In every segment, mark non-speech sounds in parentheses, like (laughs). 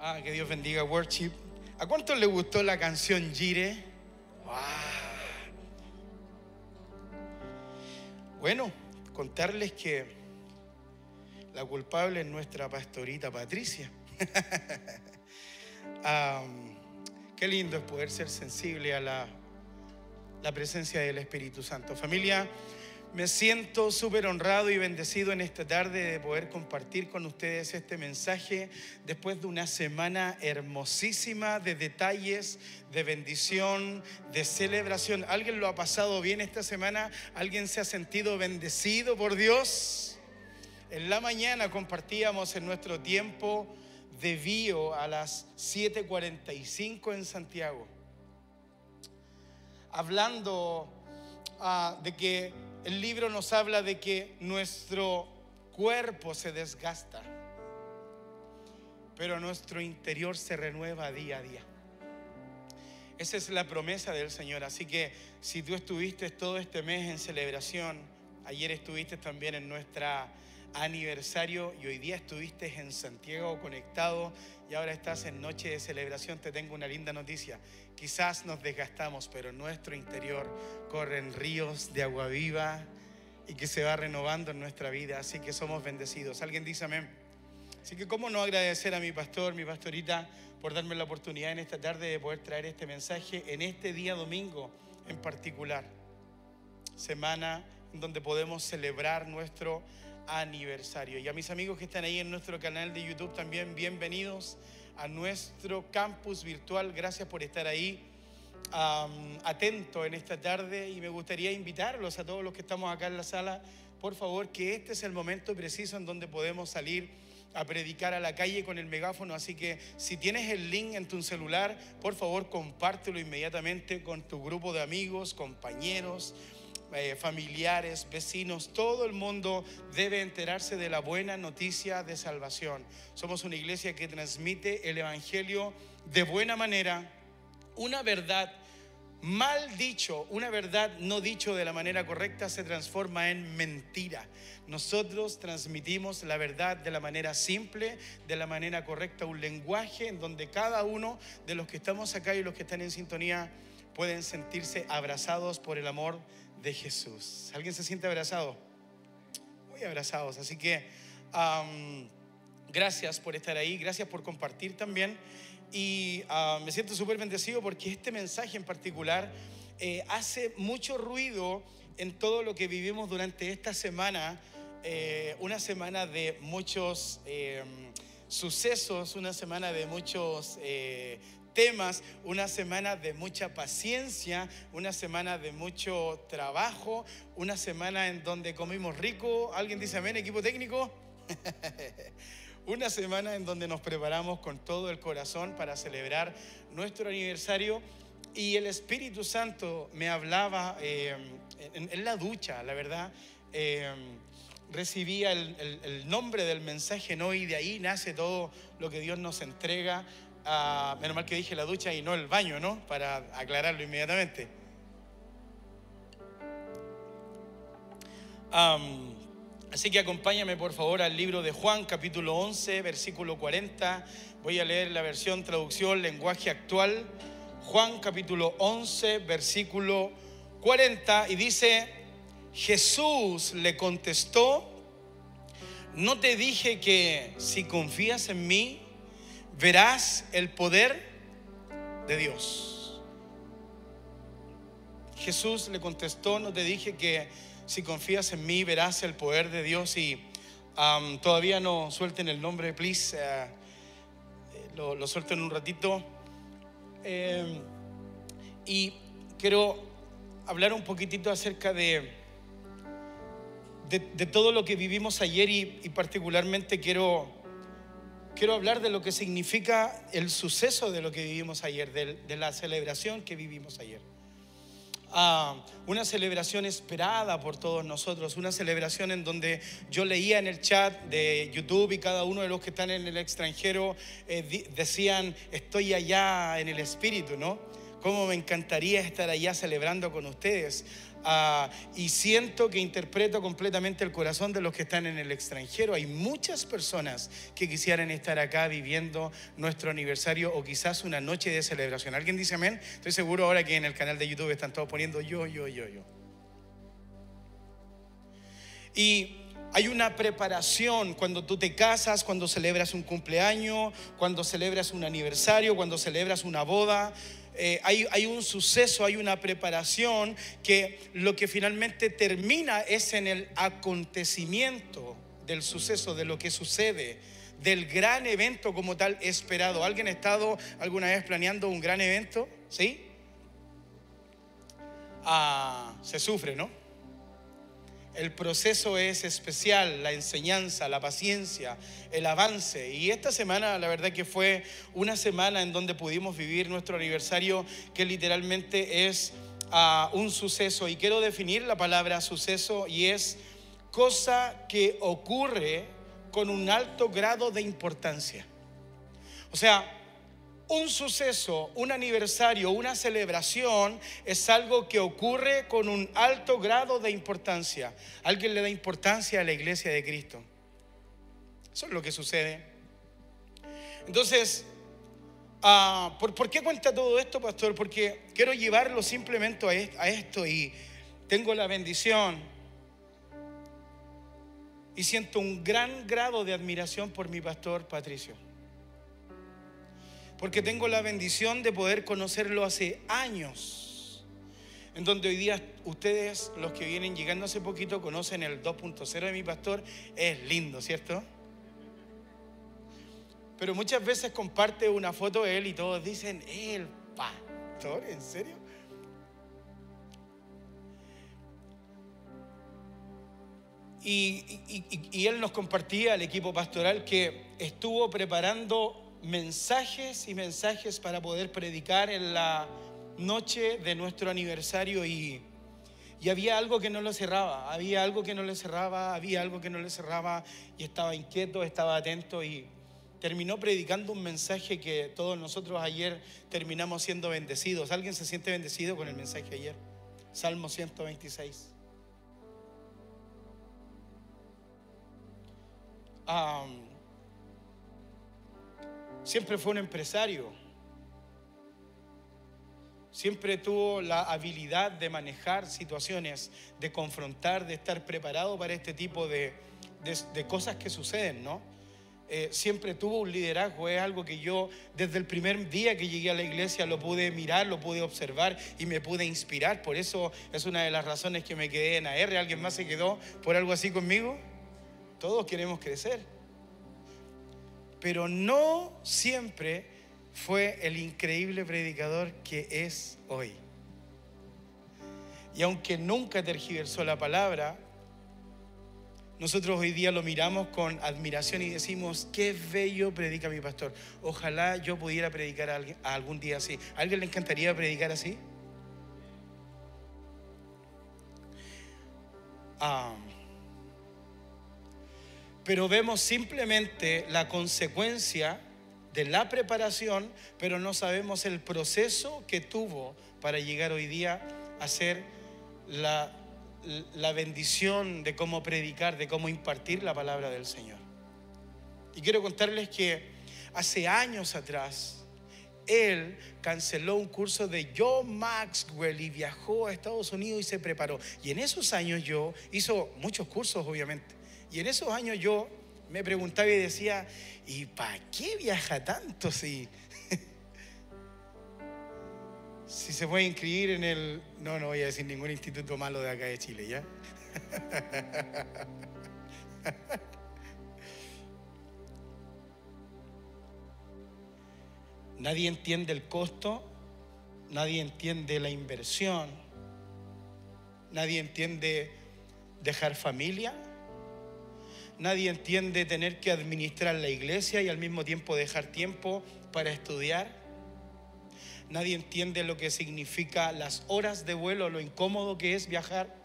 Ah, que Dios bendiga Worship. ¿A cuántos le gustó la canción Gire? Bueno, contarles que la culpable es nuestra pastorita Patricia. (laughs) qué lindo es poder ser sensible a la, la presencia del Espíritu Santo. Familia, me siento súper honrado y bendecido en esta tarde de poder compartir con ustedes este mensaje después de una semana hermosísima de detalles, de bendición, de celebración. ¿Alguien lo ha pasado bien esta semana? ¿Alguien se ha sentido bendecido por Dios? En la mañana compartíamos en nuestro tiempo de bio a las 7:45 en Santiago, hablando ah, de que el libro nos habla de que nuestro cuerpo se desgasta, pero nuestro interior se renueva día a día. Esa es la promesa del Señor. Así que si tú estuviste todo este mes en celebración, ayer estuviste también en nuestra aniversario y hoy día estuviste en Santiago conectado y ahora estás en noche de celebración, te tengo una linda noticia. Quizás nos desgastamos, pero en nuestro interior corren ríos de agua viva y que se va renovando en nuestra vida. Así que somos bendecidos. Alguien dice amén. Así que cómo no agradecer a mi pastor, mi pastorita, por darme la oportunidad en esta tarde de poder traer este mensaje en este día domingo en particular. Semana en donde podemos celebrar nuestro aniversario. Y a mis amigos que están ahí en nuestro canal de YouTube también, bienvenidos a nuestro campus virtual. Gracias por estar ahí atento en esta tarde y me gustaría invitarlos a todos los que estamos acá en la sala, por favor, que este es el momento preciso en donde podemos salir a predicar a la calle con el megáfono. Así que si tienes el link en tu celular, por favor compártelo inmediatamente con tu grupo de amigos, compañeros, eh, familiares, vecinos, todo el mundo debe enterarse de la buena noticia de salvación. Somos una iglesia que transmite el Evangelio de buena manera, una verdad mal dicho, una verdad no dicho de la manera correcta se transforma en mentira. Nosotros transmitimos la verdad de la manera simple, de la manera correcta, un lenguaje en donde cada uno de los que estamos acá y los que están en sintonía pueden sentirse abrazados por el amor de Jesús. ¿Alguien se siente abrazado? Muy abrazados. Así que gracias por estar ahí, gracias por compartir también. Y me siento súper bendecido porque este mensaje en particular eh, hace mucho ruido en todo lo que vivimos durante esta semana. Eh, una semana de muchos eh, sucesos, una semana de muchos temas, una semana de mucha paciencia, una semana de mucho trabajo, una semana en donde comimos rico. ¿Alguien dice amén, equipo técnico? (laughs) una semana en donde nos preparamos con todo el corazón para celebrar nuestro aniversario y el Espíritu Santo me hablaba eh, en, la ducha, la verdad. Eh, recibía el, el, nombre del mensaje, ¿no? Y de ahí nace todo lo que Dios nos entrega menos mal que dije la ducha y no el baño, ¿no? Para aclararlo inmediatamente. así que acompáñame por favor al libro de Juan, capítulo 11, versículo 40. Voy a leer la versión traducción, lenguaje actual. Juan, capítulo 11, versículo 40. Y dice, Jesús le contestó, no te dije que si confías en mí, verás el poder de Dios. Jesús le contestó, no te dije que si confías en mí verás el poder de Dios y todavía no suelten el nombre, please, eh, lo, lo, suelten un ratito. Em, y quiero hablar un poquitito acerca de, de, todo lo que vivimos ayer y particularmente quiero quiero hablar de lo que significa el suceso de lo que vivimos ayer, de, la celebración que vivimos ayer. Ah, una celebración esperada por todos nosotros, una celebración en donde yo leía en el chat de YouTube y cada uno de los que están en el extranjero eh, decían, estoy allá en el espíritu, ¿no? Cómo me encantaría estar allá celebrando con ustedes. Ah, y siento que interpreto completamente el corazón de los que están en el extranjero. Hay muchas personas que quisieran estar acá viviendo nuestro aniversario o quizás una noche de celebración. ¿Alguien dice amén? Estoy seguro ahora que en el canal de YouTube están todos poniendo yo, yo, yo, yo. Y hay una preparación cuando tú te casas, cuando celebras un cumpleaños, cuando celebras un aniversario, cuando celebras una boda. Eh, hay, un suceso, hay una preparación que lo que finalmente termina es en el acontecimiento del suceso, de lo que sucede, del gran evento como tal esperado. ¿Alguien ha estado alguna vez planeando un gran evento? ¿Sí? Ah, se sufre, ¿no? El proceso es especial, la enseñanza, la paciencia, el avance. Y esta semana, la verdad que fue una semana en donde pudimos vivir nuestro aniversario, que literalmente es ah, un suceso. Y quiero definir la palabra suceso y es cosa que ocurre con un alto grado de importancia. O sea, un suceso, un aniversario, una celebración es algo que ocurre con un alto grado de importancia. Alguien le da importancia a la iglesia de Cristo. Eso es lo que sucede. Entonces, ah, ¿por, qué cuenta todo esto, pastor? Porque quiero llevarlo simplemente a esto y tengo la bendición y siento un gran grado de admiración por mi pastor Patricio porque tengo la bendición de poder conocerlo hace años, en donde hoy día ustedes, los que vienen llegando hace poquito, conocen el 2.0 de mi pastor, es lindo, ¿cierto? Pero muchas veces comparte una foto de él y todos dicen, el pastor, ¿en serio? Y, y, él nos compartía al equipo pastoral que estuvo preparando mensajes y mensajes para poder predicar en la noche de nuestro aniversario y, había algo que no lo cerraba, había algo que no le cerraba, había algo que no le cerraba y estaba inquieto, estaba atento y terminó predicando un mensaje que todos nosotros ayer terminamos siendo bendecidos. ¿Alguien se siente bendecido con el mensaje ayer? Salmo 126. Siempre fue un empresario. Siempre tuvo la habilidad de manejar situaciones, de confrontar, de estar preparado para este tipo de, cosas que suceden, ¿no? Eh, siempre tuvo un liderazgo, es algo que yo desde el primer día que llegué a la iglesia lo pude mirar, lo pude observar y me pude inspirar. Por eso es una de las razones que me quedé en AR. ¿Alguien más se quedó por algo así conmigo? Todos queremos crecer pero no siempre fue el increíble predicador que es hoy. Y aunque nunca tergiversó la palabra, nosotros hoy día lo miramos con admiración y decimos, qué bello predica mi pastor. Ojalá yo pudiera predicar a, algún día así. ¿A alguien le encantaría predicar así? Ah pero vemos simplemente la consecuencia de la preparación, pero no sabemos el proceso que tuvo para llegar hoy día a ser la, la bendición de cómo predicar, de cómo impartir la palabra del Señor. Y quiero contarles que hace años atrás, él canceló un curso de John Maxwell y viajó a Estados Unidos y se preparó. Y en esos años yo hizo muchos cursos, obviamente. Y en esos años yo me preguntaba y decía, ¿y para qué viaja tanto si, (laughs) si se puede inscribir en el... No, no voy a decir ningún instituto malo de acá de Chile, ¿ya? (laughs) Nadie entiende el costo, nadie entiende la inversión, nadie entiende dejar familia, Nadie entiende tener que administrar la iglesia y al mismo tiempo dejar tiempo para estudiar. Nadie entiende lo que significa las horas de vuelo, lo incómodo que es viajar.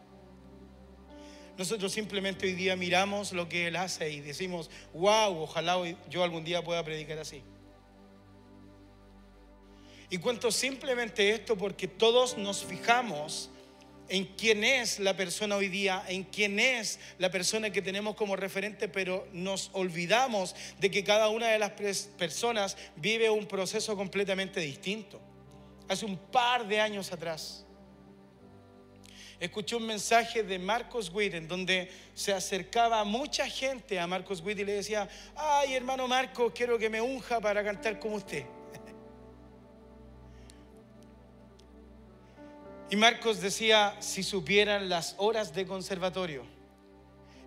Nosotros simplemente hoy día miramos lo que Él hace y decimos, wow, ojalá yo algún día pueda predicar así. Y cuento simplemente esto porque todos nos fijamos en quién es la persona hoy día, en quién es la persona que tenemos como referente, pero nos olvidamos de que cada una de las personas vive un proceso completamente distinto. Hace un par de años atrás, escuché un mensaje de Marcos Witt en donde se acercaba mucha gente a Marcos Witt y le decía, ay hermano Marcos, quiero que me unja para cantar como usted. Y Marcos decía, si supieran las horas de conservatorio,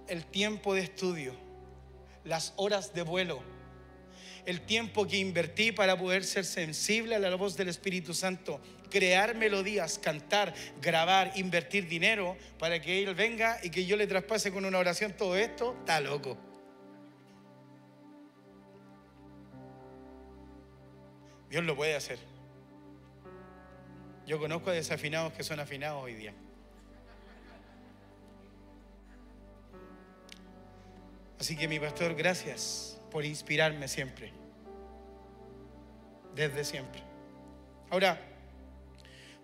el tiempo de estudio, las horas de vuelo, el tiempo que invertí para poder ser sensible a la voz del Espíritu Santo, crear melodías, cantar, grabar, invertir dinero para que Él venga y que yo le traspase con una oración todo esto, está loco. Dios lo puede hacer. Yo conozco desafinados que son afinados hoy día. Así que mi pastor, gracias por inspirarme siempre. Desde siempre. Ahora,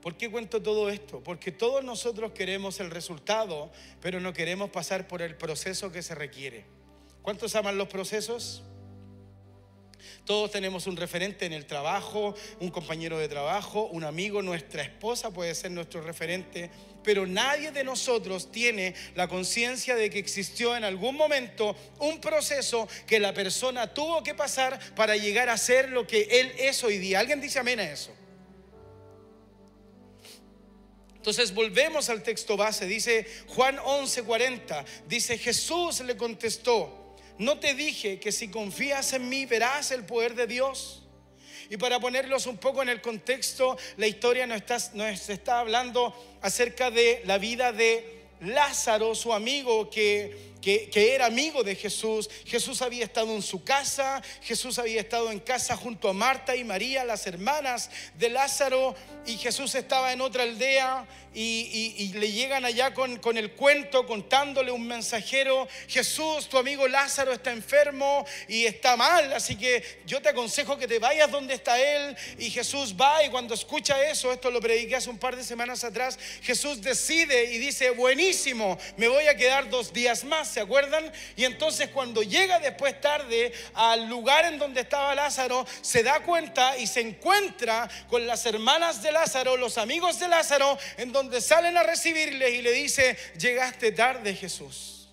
¿por qué cuento todo esto? Porque todos nosotros queremos el resultado, pero no queremos pasar por el proceso que se requiere. ¿Cuántos aman los procesos? Todos tenemos un referente en el trabajo, un compañero de trabajo, un amigo, nuestra esposa puede ser nuestro referente, pero nadie de nosotros tiene la conciencia de que existió en algún momento un proceso que la persona tuvo que pasar para llegar a ser lo que él es hoy día. ¿Alguien dice amén a eso? Entonces volvemos al texto base, dice Juan 11:40, dice Jesús le contestó, no te dije que si confías en mí verás el poder de Dios. Y para ponerlos un poco en el contexto, la historia nos está, está hablando acerca de la vida de Lázaro, su amigo que que, era amigo de Jesús. Jesús había estado en su casa, Jesús había estado en casa junto a Marta y María, las hermanas de Lázaro, y Jesús estaba en otra aldea y, le llegan allá con, con, el cuento, contándole un mensajero, Jesús, tu amigo Lázaro está enfermo y está mal, así que yo te aconsejo que te vayas donde está él. Y Jesús va y cuando escucha eso, esto lo prediqué hace un par de semanas atrás, Jesús decide y dice, buenísimo, me voy a quedar dos días más ¿se acuerdan? Y entonces cuando llega después tarde al lugar en donde estaba Lázaro, se da cuenta y se encuentra con las hermanas de Lázaro, los amigos de Lázaro, en donde salen a recibirle y le dice, llegaste tarde Jesús.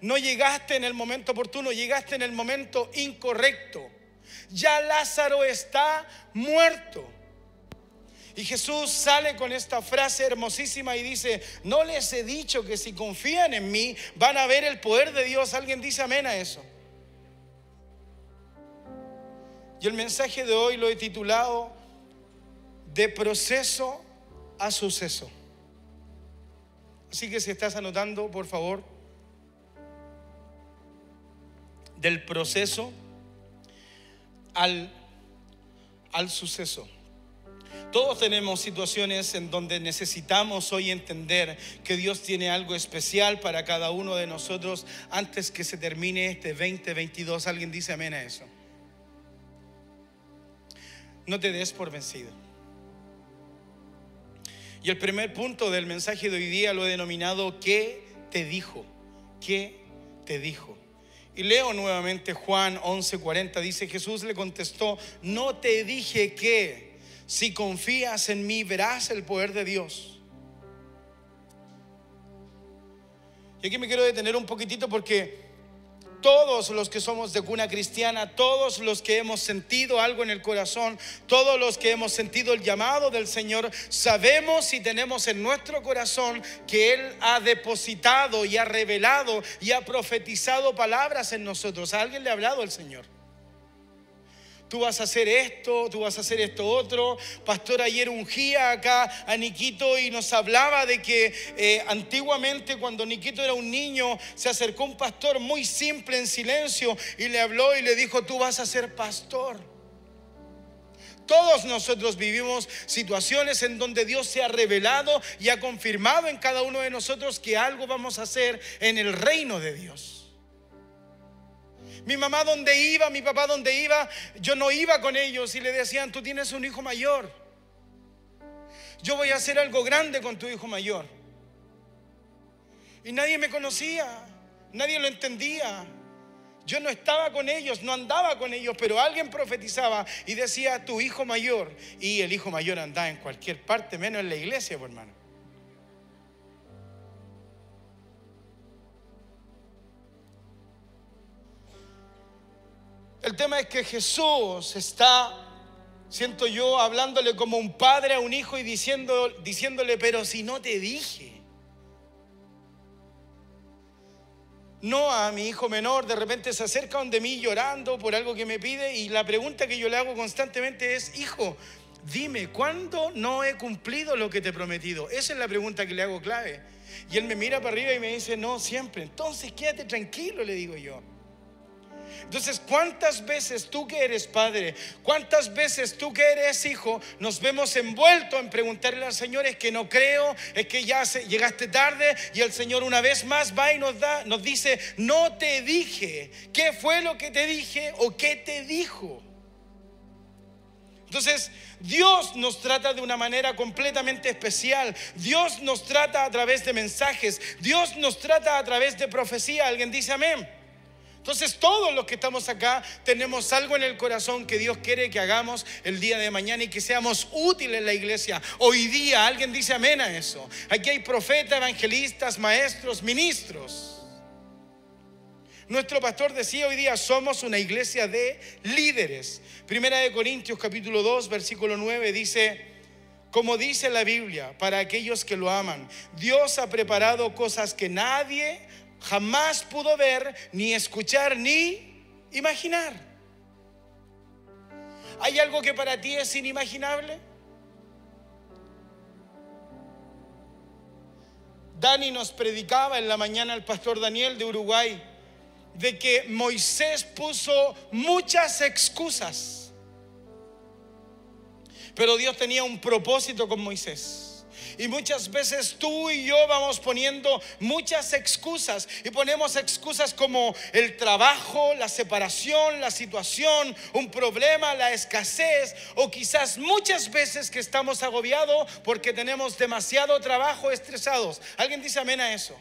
No llegaste en el momento oportuno, llegaste en el momento incorrecto. Ya Lázaro está muerto. Y Jesús sale con esta frase hermosísima y dice, no les he dicho que si confían en mí van a ver el poder de Dios. ¿Alguien dice amén a eso? Y el mensaje de hoy lo he titulado De proceso a suceso. Así que si estás anotando, por favor, del proceso al, al suceso. Todos tenemos situaciones en donde necesitamos hoy entender que Dios tiene algo especial para cada uno de nosotros antes que se termine este 2022. ¿Alguien dice amén a eso? No te des por vencido. Y el primer punto del mensaje de hoy día lo he denominado ¿qué te dijo? ¿Qué te dijo? Y leo nuevamente Juan 11:40, dice Jesús le contestó, no te dije que si confías en mí, verás el poder de Dios. Y aquí me quiero detener un poquitito porque todos los que somos de cuna cristiana, todos los que hemos sentido algo en el corazón, todos los que hemos sentido el llamado del Señor, sabemos y tenemos en nuestro corazón que Él ha depositado y ha revelado y ha profetizado palabras en nosotros. ¿A alguien le ha hablado el Señor? Tú vas a hacer esto, tú vas a hacer esto otro. Pastor ayer ungía acá a Niquito y nos hablaba de que eh, antiguamente cuando Niquito era un niño se acercó un pastor muy simple en silencio y le habló y le dijo, tú vas a ser pastor. Todos nosotros vivimos situaciones en donde Dios se ha revelado y ha confirmado en cada uno de nosotros que algo vamos a hacer en el reino de Dios. Mi mamá donde iba, mi papá donde iba, yo no iba con ellos y le decían, tú tienes un hijo mayor. Yo voy a hacer algo grande con tu hijo mayor. Y nadie me conocía, nadie lo entendía. Yo no estaba con ellos, no andaba con ellos, pero alguien profetizaba y decía, tu hijo mayor. Y el hijo mayor andaba en cualquier parte, menos en la iglesia, hermano. El tema es que Jesús está, siento yo, hablándole como un padre a un hijo y diciéndole, pero si no te dije. No a mi hijo menor, de repente se acerca donde mí llorando por algo que me pide y la pregunta que yo le hago constantemente es, hijo, dime, ¿cuándo no he cumplido lo que te he prometido? Esa es la pregunta que le hago clave. Y él me mira para arriba y me dice, no, siempre. Entonces quédate tranquilo, le digo yo. Entonces, ¿cuántas veces tú que eres padre, cuántas veces tú que eres hijo, nos vemos envueltos en preguntarle al Señor, es que no creo, es que ya llegaste tarde y el Señor una vez más va y nos da, nos dice, no te dije, ¿qué fue lo que te dije o qué te dijo? Entonces, Dios nos trata de una manera completamente especial. Dios nos trata a través de mensajes. Dios nos trata a través de profecía. ¿Alguien dice amén? Entonces todos los que estamos acá tenemos algo en el corazón que Dios quiere que hagamos el día de mañana y que seamos útiles en la iglesia. Hoy día alguien dice amén a eso. Aquí hay profetas, evangelistas, maestros, ministros. Nuestro pastor decía hoy día somos una iglesia de líderes. Primera de Corintios capítulo 2 versículo 9 dice, como dice la Biblia, para aquellos que lo aman, Dios ha preparado cosas que nadie jamás pudo ver, ni escuchar, ni imaginar. ¿Hay algo que para ti es inimaginable? Dani nos predicaba en la mañana el pastor Daniel de Uruguay de que Moisés puso muchas excusas, pero Dios tenía un propósito con Moisés. Y muchas veces tú y yo vamos poniendo muchas excusas y ponemos excusas como el trabajo, la separación, la situación, un problema, la escasez o quizás muchas veces que estamos agobiados porque tenemos demasiado trabajo, estresados. ¿Alguien dice amén a eso?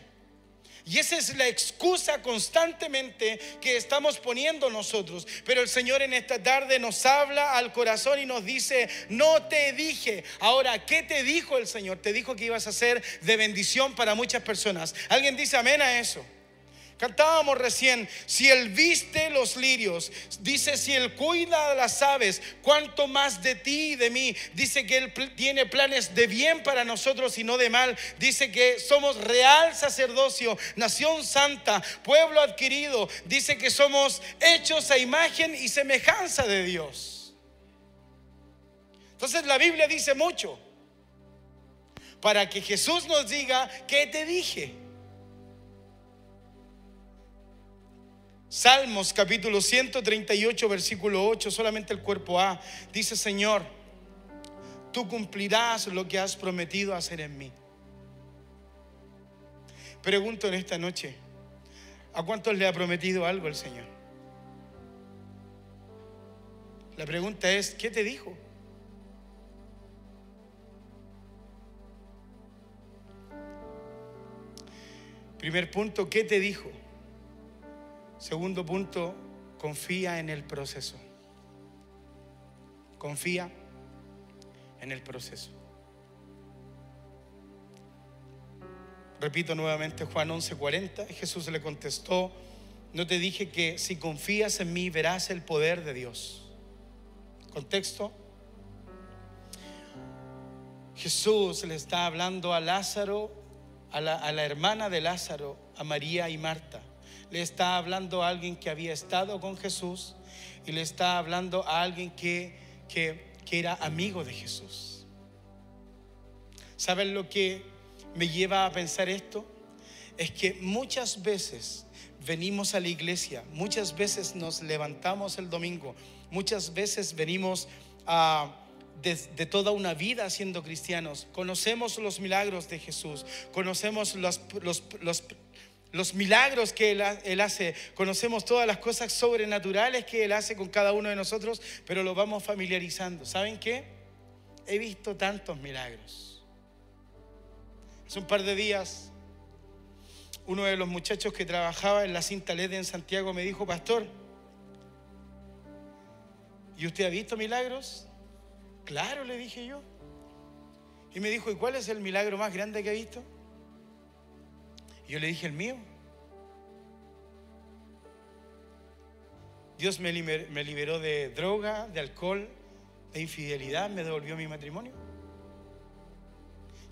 Y esa es la excusa constantemente que estamos poniendo nosotros. Pero el Señor en esta tarde nos habla al corazón y nos dice, no te dije. Ahora, ¿qué te dijo el Señor? Te dijo que ibas a ser de bendición para muchas personas. ¿Alguien dice amén a eso? Cantábamos recién, si Él viste los lirios, dice, si Él cuida de las aves, cuánto más de ti y de mí. Dice que Él tiene planes de bien para nosotros y no de mal. Dice que somos real sacerdocio, nación santa, pueblo adquirido. Dice que somos hechos a imagen y semejanza de Dios. Entonces la Biblia dice mucho para que Jesús nos diga, ¿qué te dije? Salmos capítulo 138, versículo 8, solamente el cuerpo A, dice Señor, tú cumplirás lo que has prometido hacer en mí. Pregunto en esta noche, ¿a cuántos le ha prometido algo el Señor? La pregunta es, ¿qué te dijo? Primer punto, ¿qué te dijo? Segundo punto, confía en el proceso. Confía en el proceso. Repito nuevamente Juan 11:40, Jesús le contestó, no te dije que si confías en mí verás el poder de Dios. Contexto, Jesús le está hablando a Lázaro, a la, a la hermana de Lázaro, a María y Marta le está hablando a alguien que había estado con Jesús y le está hablando a alguien que, que, era amigo de Jesús. ¿Saben lo que me lleva a pensar esto? Es que muchas veces venimos a la iglesia, muchas veces nos levantamos el domingo, muchas veces venimos a... De, toda una vida siendo cristianos. Conocemos los milagros de Jesús, conocemos los, los, los milagros que él, él, hace, conocemos todas las cosas sobrenaturales que Él hace con cada uno de nosotros, pero lo vamos familiarizando. ¿Saben qué? He visto tantos milagros. Hace un par de días, uno de los muchachos que trabajaba en la cinta LED en Santiago me dijo, pastor, ¿y usted ha visto milagros? Claro, le dije yo. Y me dijo, ¿y cuál es el milagro más grande que ha visto? Yo le dije, el mío. Dios me liberó de droga, de alcohol, de infidelidad, me devolvió mi matrimonio.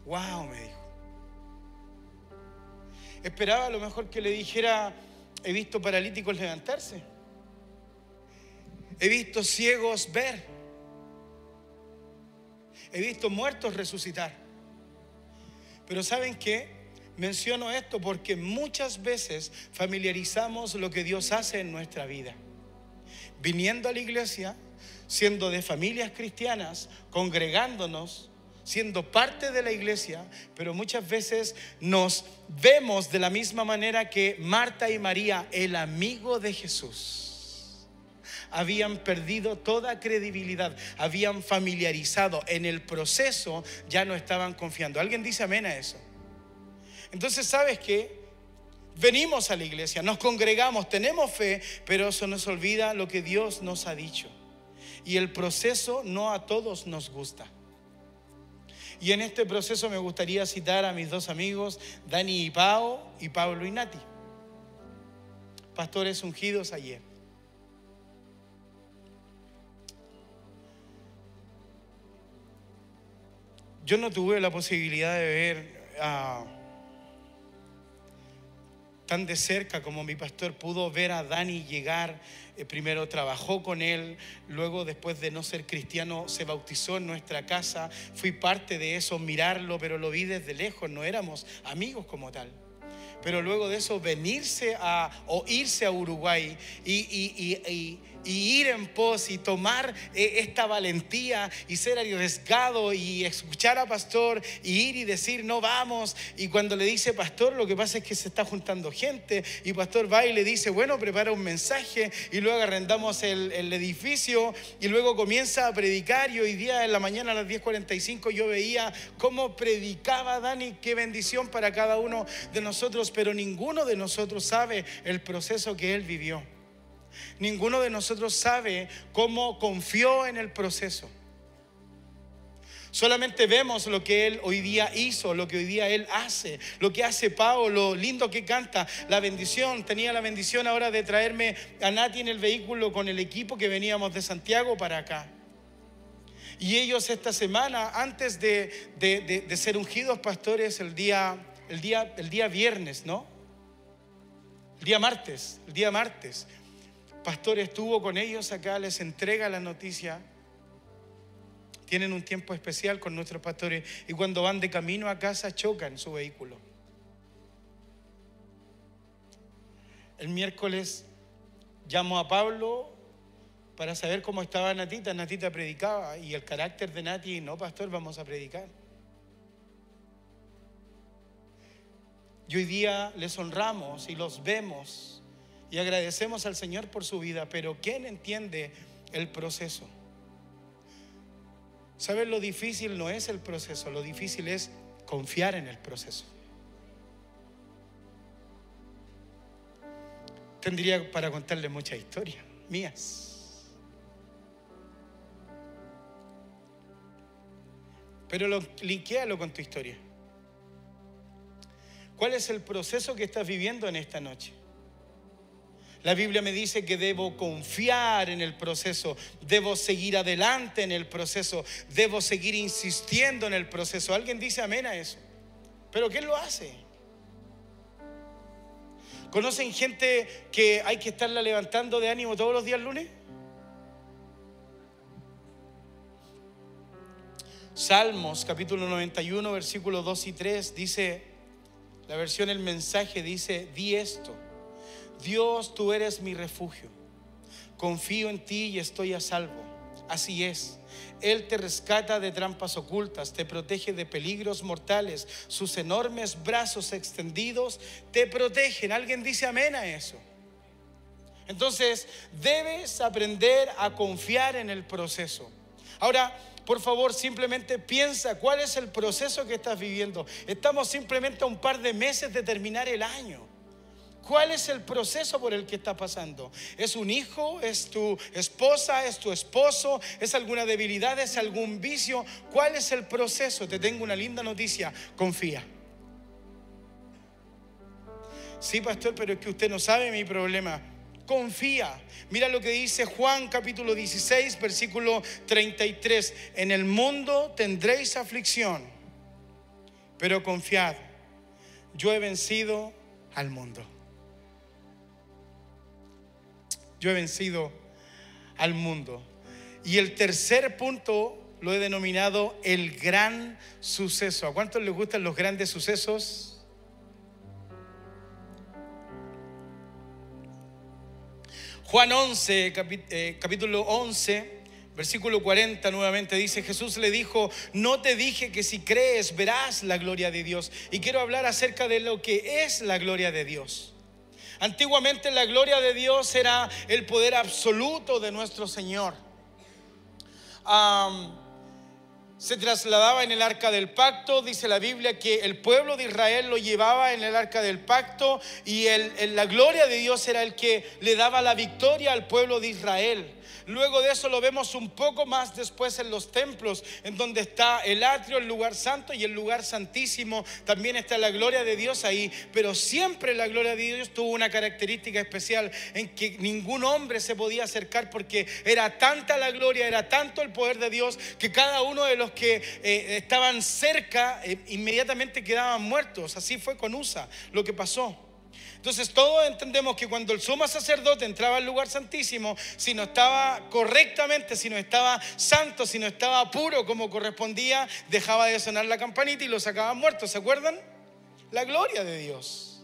Wow, me dijo. Esperaba a lo mejor que le dijera, he visto paralíticos levantarse. He visto ciegos ver. He visto muertos resucitar. Pero ¿saben qué? Menciono esto porque muchas veces familiarizamos lo que Dios hace en nuestra vida. Viniendo a la iglesia, siendo de familias cristianas, congregándonos, siendo parte de la iglesia, pero muchas veces nos vemos de la misma manera que Marta y María, el amigo de Jesús. Habían perdido toda credibilidad, habían familiarizado en el proceso, ya no estaban confiando. ¿Alguien dice amén a eso? Entonces, ¿sabes qué? Venimos a la iglesia, nos congregamos, tenemos fe, pero eso nos olvida lo que Dios nos ha dicho. Y el proceso no a todos nos gusta. Y en este proceso me gustaría citar a mis dos amigos, Dani y Pau y Pablo y Nati, pastores ungidos ayer. Yo no tuve la posibilidad de ver a tan de cerca como mi pastor pudo ver a Dani llegar. Eh, primero trabajó con él, luego después de no ser cristiano se bautizó en nuestra casa. Fui parte de eso, mirarlo, pero lo vi desde lejos, no éramos amigos como tal pero luego de eso venirse a o irse a Uruguay y, ir en pos y tomar eh, esta valentía y ser arriesgado y escuchar a pastor y ir y decir no vamos y cuando le dice pastor lo que pasa es que se está juntando gente y pastor va y le dice bueno prepara un mensaje y luego arrendamos el, el edificio y luego comienza a predicar y hoy día en la mañana a las 10.45 yo veía cómo predicaba Dani qué bendición para cada uno de nosotros pero ninguno de nosotros sabe el proceso que él vivió. Ninguno de nosotros sabe cómo confió en el proceso. Solamente vemos lo que Él hoy día hizo, lo que hoy día Él hace, lo que hace Pablo, lo lindo que canta, la bendición. Tenía la bendición ahora de traerme a Nati en el vehículo con el equipo que veníamos de Santiago para acá. Y ellos esta semana, antes de, de ser ungidos pastores, el día el día, el día viernes, ¿no? El día martes, el día martes. Pastor estuvo con ellos acá, les entrega la noticia. Tienen un tiempo especial con nuestros pastores y cuando van de camino a casa chocan su vehículo. El miércoles llamo a Pablo para saber cómo estaba Natita. Natita predicaba y el carácter de Nati, no, pastor, vamos a predicar. Y hoy día les honramos y los vemos y agradecemos al Señor por su vida, pero ¿quién entiende el proceso? ¿Saben? Lo difícil no es el proceso, lo difícil es confiar en el proceso. Tendría para contarle mucha historia, mías. Pero lo, linkealo con tu historia. ¿Cuál es el proceso que estás viviendo en esta noche? La Biblia me dice que debo confiar en el proceso, debo seguir adelante en el proceso, debo seguir insistiendo en el proceso. ¿Alguien dice amén a eso? ¿Pero quién lo hace? ¿Conocen gente que hay que estarla levantando de ánimo todos los días lunes? Salmos capítulo 91, versículos 2 y 3 dice, la versión El mensaje dice, di esto, Dios tú eres mi refugio, confío en ti y estoy a salvo. Así es. Él te rescata de trampas ocultas, te protege de peligros mortales. Sus enormes brazos extendidos te protegen. ¿Alguien dice amén a eso? Entonces, debes aprender a confiar en el proceso. Ahora, por favor, simplemente piensa cuál es el proceso que estás viviendo. Estamos simplemente a un par de meses de terminar el año. ¿Cuál es el proceso por el que está pasando? ¿Es un hijo? ¿Es tu esposa? ¿Es tu esposo? ¿Es alguna debilidad? ¿Es algún vicio? ¿Cuál es el proceso? Te tengo una linda noticia. Confía. Sí, pastor, pero es que usted no sabe mi problema. Confía. Mira lo que dice Juan capítulo 16, versículo 33. En el mundo tendréis aflicción, pero confiad. Yo he vencido al mundo. Yo he vencido al mundo. Y el tercer punto lo he denominado el gran suceso. ¿A cuántos les gustan los grandes sucesos? Juan 11, eh, capítulo 11, versículo 40 nuevamente dice, Jesús le dijo, no te dije que si crees verás la gloria de Dios. Y quiero hablar acerca de lo que es la gloria de Dios. Antiguamente la gloria de Dios era el poder absoluto de nuestro Señor. Se trasladaba en el arca del pacto, dice la Biblia que el pueblo de Israel lo llevaba en el arca del pacto y la gloria de Dios era el que le daba la victoria al pueblo de Israel. Luego de eso lo vemos un poco más después en los templos, en donde está el atrio, el lugar santo y el lugar santísimo. También está la gloria de Dios ahí, pero siempre la gloria de Dios tuvo una característica especial en que ningún hombre se podía acercar porque era tanta la gloria, era tanto el poder de Dios que cada uno de los que eh, estaban cerca eh, inmediatamente quedaban muertos. Así fue con Usa lo que pasó. Entonces todos entendemos que cuando el sumo sacerdote entraba al lugar santísimo, si no estaba correctamente, si no estaba santo, si no estaba puro como correspondía, dejaba de sonar la campanita y lo sacaban muerto. ¿Se acuerdan? La gloria de Dios.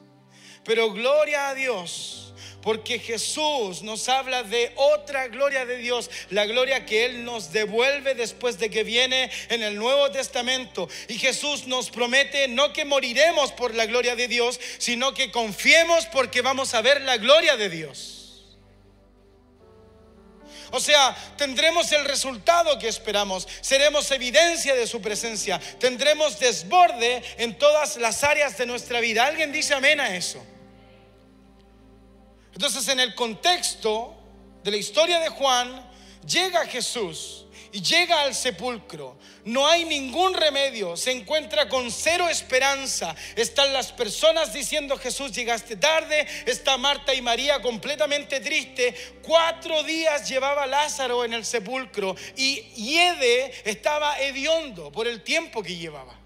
Pero gloria a Dios porque Jesús nos habla de otra gloria de Dios, la gloria que Él nos devuelve después de que viene en el Nuevo Testamento. Y Jesús nos promete no que moriremos por la gloria de Dios, sino que confiemos porque vamos a ver la gloria de Dios. O sea, tendremos el resultado que esperamos, seremos evidencia de su presencia, tendremos desborde en todas las áreas de nuestra vida. ¿Alguien dice amén a eso? Entonces, en el contexto de la historia de Juan, llega Jesús y llega al sepulcro. No hay ningún remedio, se encuentra con cero esperanza. Están las personas diciendo Jesús llegaste tarde, está Marta y María completamente triste. Cuatro días llevaba Lázaro en el sepulcro y Yede estaba hediondo por el tiempo que llevaba.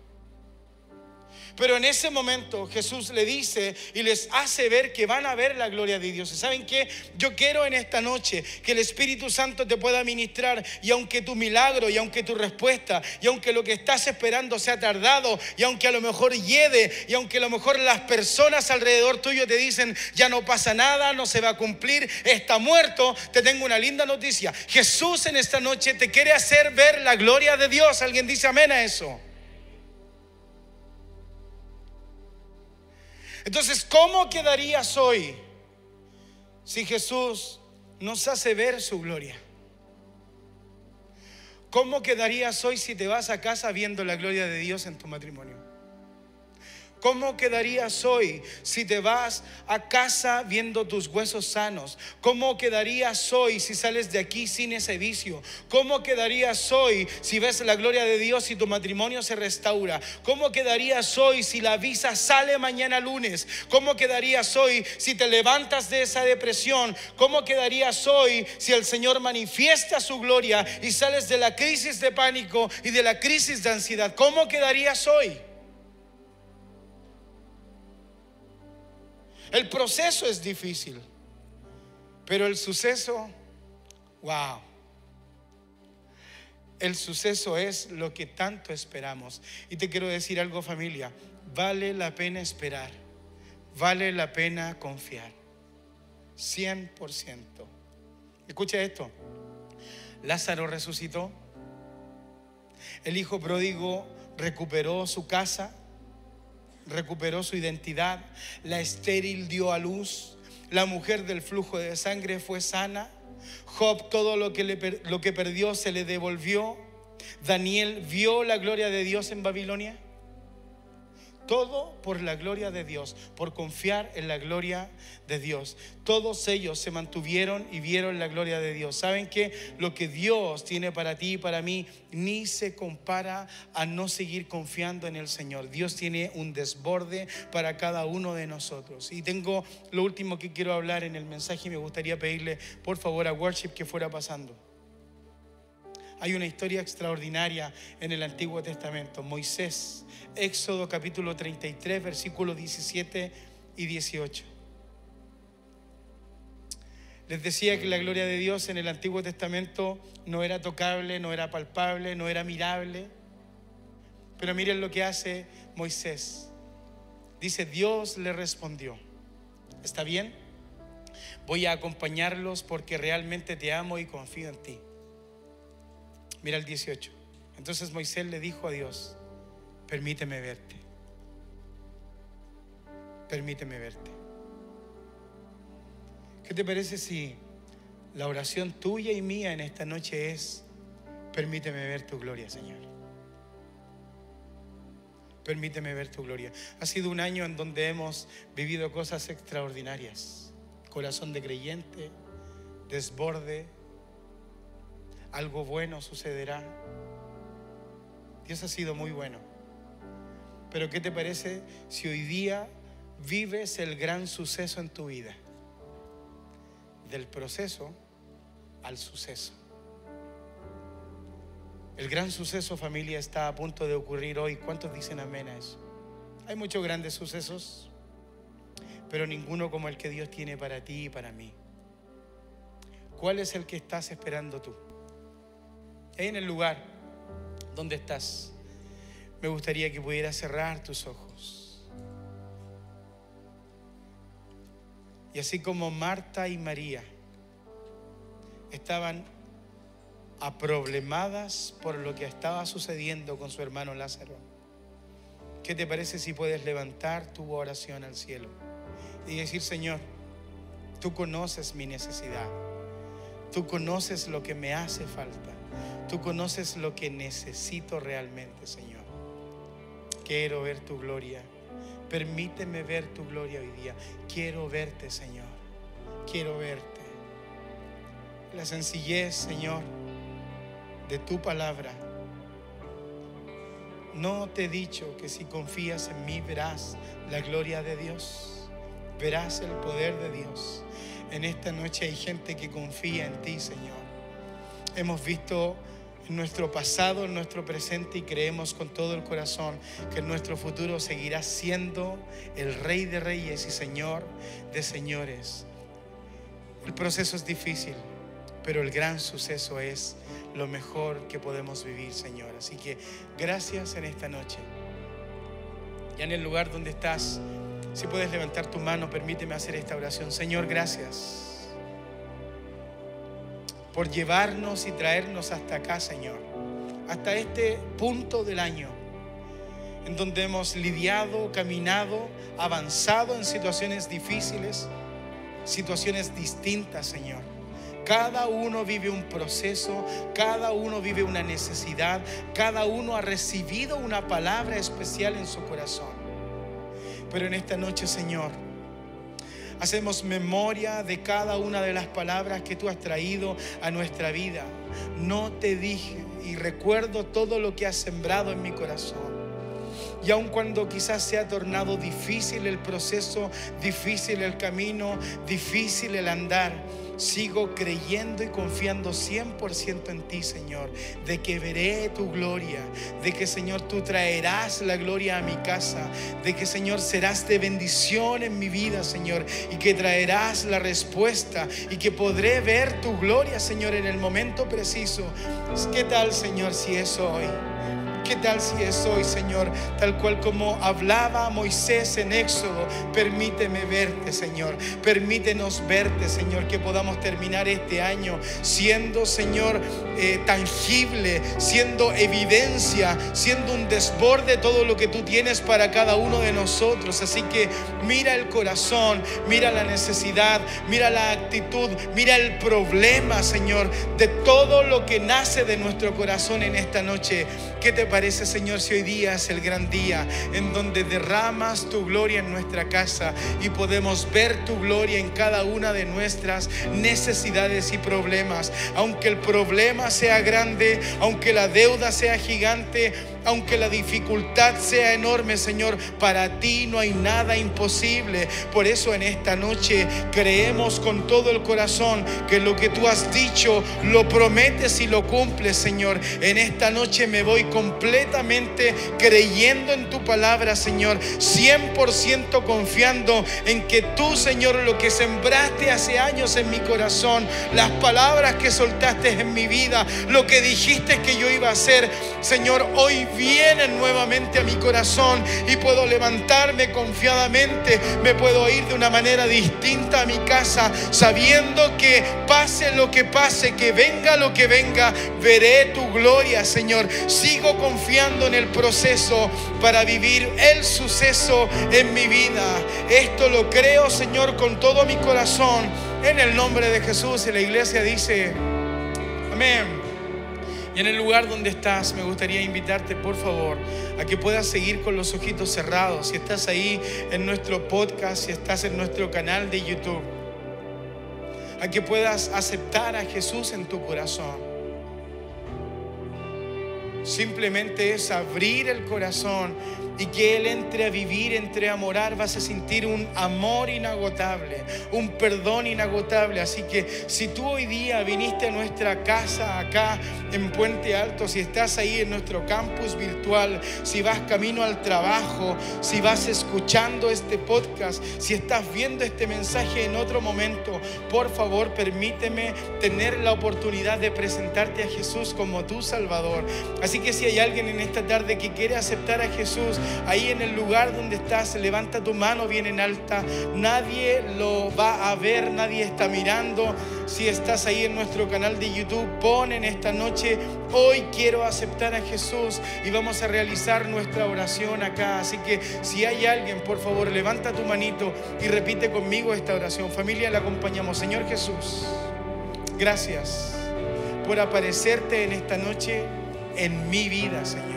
Pero en ese momento Jesús le dice y les hace ver que van a ver la gloria de Dios. saben qué? Yo quiero en esta noche que el Espíritu Santo te pueda ministrar y aunque tu milagro y aunque tu respuesta y aunque lo que estás esperando sea tardado y aunque a lo mejor hiede y aunque a lo mejor las personas alrededor tuyo te dicen ya no pasa nada, no se va a cumplir, está muerto, te tengo una linda noticia. Jesús en esta noche te quiere hacer ver la gloria de Dios. ¿Alguien dice amén a eso? Entonces, ¿cómo quedarías hoy si Jesús nos hace ver su gloria? ¿Cómo quedarías hoy si te vas a casa viendo la gloria de Dios en tu matrimonio? ¿Cómo quedarías hoy si te vas a casa viendo tus huesos sanos? ¿Cómo quedarías hoy si sales de aquí sin ese vicio? ¿Cómo quedarías hoy si ves la gloria de Dios y tu matrimonio se restaura? ¿Cómo quedarías hoy si la visa sale mañana lunes? ¿Cómo quedarías hoy si te levantas de esa depresión? ¿Cómo quedarías hoy si el Señor manifiesta su gloria y sales de la crisis de pánico y de la crisis de ansiedad? ¿Cómo quedarías hoy? El proceso es difícil, pero el suceso, wow. El suceso es lo que tanto esperamos. Y te quiero decir algo familia, vale la pena esperar, vale la pena confiar, 100%. Escucha esto, Lázaro resucitó. El hijo pródigo recuperó su casa, recuperó su identidad. La estéril dio a luz. La mujer del flujo de sangre fue sana. Job todo lo que, le, lo que perdió se le devolvió. Daniel vio la gloria de Dios en Babilonia. Todo por la gloria de Dios, por confiar en la gloria de Dios. Todos ellos se mantuvieron y vieron la gloria de Dios. ¿Saben que Lo que Dios tiene para ti y para mí ni se compara a no seguir confiando en el Señor. Dios tiene un desborde para cada uno de nosotros. Y tengo lo último que quiero hablar en el mensaje y me gustaría pedirle por favor a Worship que fuera pasando. Hay una historia extraordinaria en el Antiguo Testamento. Moisés, Éxodo capítulo 33, versículos 17 y 18. Les decía que la gloria de Dios en el Antiguo Testamento no era tocable, no era palpable, no era mirable. Pero miren lo que hace Moisés. Dice, Dios le respondió, ¿está bien? Voy a acompañarlos porque realmente te amo y confío en ti. Mira el 18. Entonces Moisés le dijo a Dios, permíteme verte. Permíteme verte. ¿Qué te parece si la oración tuya y mía en esta noche es, permíteme ver tu gloria, Señor? Permíteme ver tu gloria. Ha sido un año en donde hemos vivido cosas extraordinarias. Corazón de creyente, desborde, algo bueno sucederá. Dios ha sido muy bueno. Pero ¿qué te parece si hoy día vives el gran suceso en tu vida? Del proceso al suceso. El gran suceso familia está a punto de ocurrir hoy. ¿Cuántos dicen amén a eso? Hay muchos grandes sucesos, pero ninguno como el que Dios tiene para ti y para mí. ¿Cuál es el que estás esperando tú? En el lugar donde estás, me gustaría que pudieras cerrar tus ojos. Y así como Marta y María estaban aproblemadas por lo que estaba sucediendo con su hermano Lázaro, ¿qué te parece si puedes levantar tu oración al cielo y decir, Señor, tú conoces mi necesidad, tú conoces lo que me hace falta? Tú conoces lo que necesito realmente, Señor. Quiero ver tu gloria. Permíteme ver tu gloria hoy día. Quiero verte, Señor. Quiero verte. La sencillez, Señor, de tu palabra. No te he dicho que si confías en mí verás la gloria de Dios. Verás el poder de Dios. En esta noche hay gente que confía en ti, Señor. Hemos visto nuestro pasado, nuestro presente y creemos con todo el corazón que nuestro futuro seguirá siendo el Rey de Reyes y Señor de Señores. El proceso es difícil, pero el gran suceso es lo mejor que podemos vivir, Señor. Así que gracias en esta noche. Ya en el lugar donde estás, si puedes levantar tu mano, permíteme hacer esta oración. Señor, gracias por llevarnos y traernos hasta acá, Señor, hasta este punto del año, en donde hemos lidiado, caminado, avanzado en situaciones difíciles, situaciones distintas, Señor. Cada uno vive un proceso, cada uno vive una necesidad, cada uno ha recibido una palabra especial en su corazón. Pero en esta noche, Señor, hacemos memoria de cada una de las palabras que tú has traído a nuestra vida. No te dije y recuerdo todo lo que has sembrado en mi corazón. Y aun cuando quizás se ha tornado difícil el proceso, difícil el camino, difícil el andar, sigo creyendo y confiando 100% en ti, Señor, de que veré tu gloria, de que, Señor, tú traerás la gloria a mi casa, de que, Señor, serás de bendición en mi vida, Señor, y que traerás la respuesta y que podré ver tu gloria, Señor, en el momento preciso. ¿Qué tal, Señor, si es hoy? ¿Qué tal si es hoy, Señor? Tal cual como hablaba Moisés en Éxodo, permíteme verte, Señor. Permítenos verte, Señor, que podamos terminar este año siendo, Señor, eh, tangible, siendo evidencia, siendo un desborde de todo lo que tú tienes para cada uno de nosotros. Así que mira el corazón, mira la necesidad, mira la actitud, mira el problema, Señor, de todo lo que nace de nuestro corazón en esta noche. ¿Qué te parece, Señor, si hoy día es el gran día en donde derramas tu gloria en nuestra casa y podemos ver tu gloria en cada una de nuestras necesidades y problemas? Aunque el problema sea grande, aunque la deuda sea gigante, aunque la dificultad sea enorme, Señor, para ti no hay nada imposible. Por eso en esta noche creemos con todo el corazón que lo que tú has dicho lo prometes y lo cumples, Señor. En esta noche me voy completamente creyendo en tu palabra, Señor, 100% confiando en que tú, Señor, lo que sembraste hace años en mi corazón, las palabras que soltaste en mi vida, lo que dijiste que yo iba a hacer, Señor, hoy vienen nuevamente a mi corazón y puedo levantarme confiadamente, me puedo ir de una manera distinta a mi casa, sabiendo que pase lo que pase, que venga lo que venga, veré tu gloria, Señor. Sigo confiando en el proceso para vivir el suceso en mi vida. Esto lo creo, Señor, con todo mi corazón, en el nombre de Jesús. Y la iglesia dice, amén. Y en el lugar donde estás, me gustaría invitarte, por favor, a que puedas seguir con los ojitos cerrados. Si estás ahí en nuestro podcast, si estás en nuestro canal de YouTube, a que puedas aceptar a Jesús en tu corazón. Simplemente es abrir el corazón y que Él entre a vivir, entre a morar, vas a sentir un amor inagotable, un perdón inagotable. Así que si tú hoy día viniste a nuestra casa acá en Puente Alto, si estás ahí en nuestro campus virtual, si vas camino al trabajo, si vas escuchando este podcast, si estás viendo este mensaje en otro momento, por favor permíteme tener la oportunidad de presentarte a Jesús como tu Salvador. Así que si hay alguien en esta tarde que quiere aceptar a Jesús, ahí en el lugar donde estás, levanta tu mano bien en alta. Nadie lo va a ver, nadie está mirando. Si estás ahí en nuestro canal de YouTube, pon en esta noche, hoy quiero aceptar a Jesús y vamos a realizar nuestra oración acá. Así que si hay alguien, por favor, levanta tu manito y repite conmigo esta oración. Familia, la acompañamos. Señor Jesús, gracias por aparecerte en esta noche en mi vida, Señor.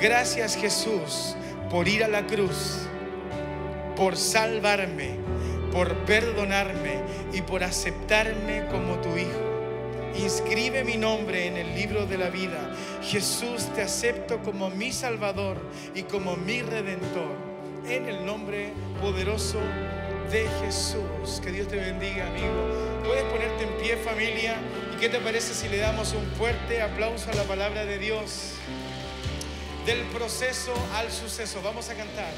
Gracias Jesús por ir a la cruz, por salvarme, por perdonarme y por aceptarme como tu Hijo. Inscribe mi nombre en el libro de la vida. Jesús, te acepto como mi Salvador y como mi Redentor. En el nombre poderoso de Jesús. Que Dios te bendiga, amigo. Puedes ponerte en pie, familia. ¿Y qué te parece si le damos un fuerte aplauso a la palabra de Dios? Del proceso al suceso. Vamos a cantar.